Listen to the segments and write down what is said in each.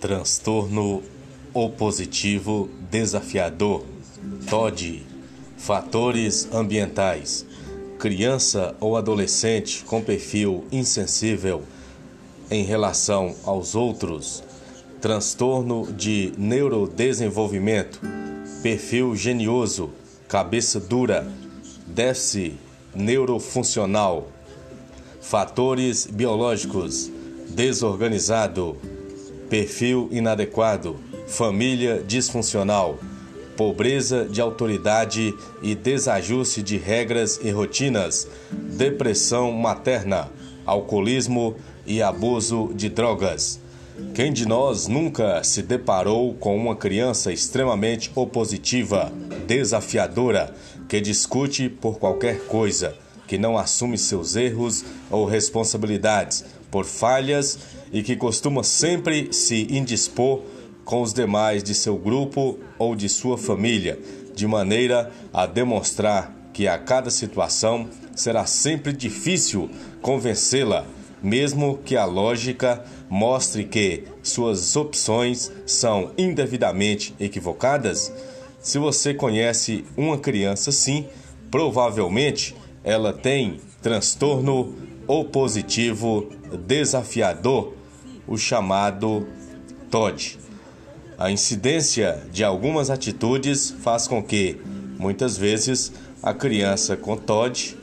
Transtorno opositivo desafiador, TOD, fatores ambientais, criança ou adolescente com perfil insensível em relação aos outros, transtorno de neurodesenvolvimento, perfil genioso, cabeça dura, déficit neurofuncional, fatores biológicos, desorganizado, perfil inadequado, família disfuncional, pobreza de autoridade e desajuste de regras e rotinas, depressão materna, alcoolismo e abuso de drogas. Quem de nós nunca se deparou com uma criança extremamente opositiva, desafiadora, que discute por qualquer coisa, que não assume seus erros ou responsabilidades por falhas e que costuma sempre se indispor com os demais de seu grupo ou de sua família, de maneira a demonstrar que a cada situação será sempre difícil convencê-la, mesmo que a lógica mostre que suas opções são indevidamente equivocadas? Se você conhece uma criança assim, provavelmente ela tem transtorno opositivo desafiador, o chamado TOD. A incidência de algumas atitudes faz com que, muitas vezes, a criança com TOD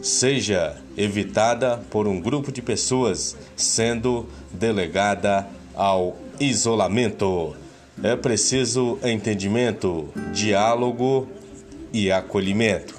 seja evitada por um grupo de pessoas, sendo delegada ao isolamento. É preciso entendimento, diálogo e acolhimento.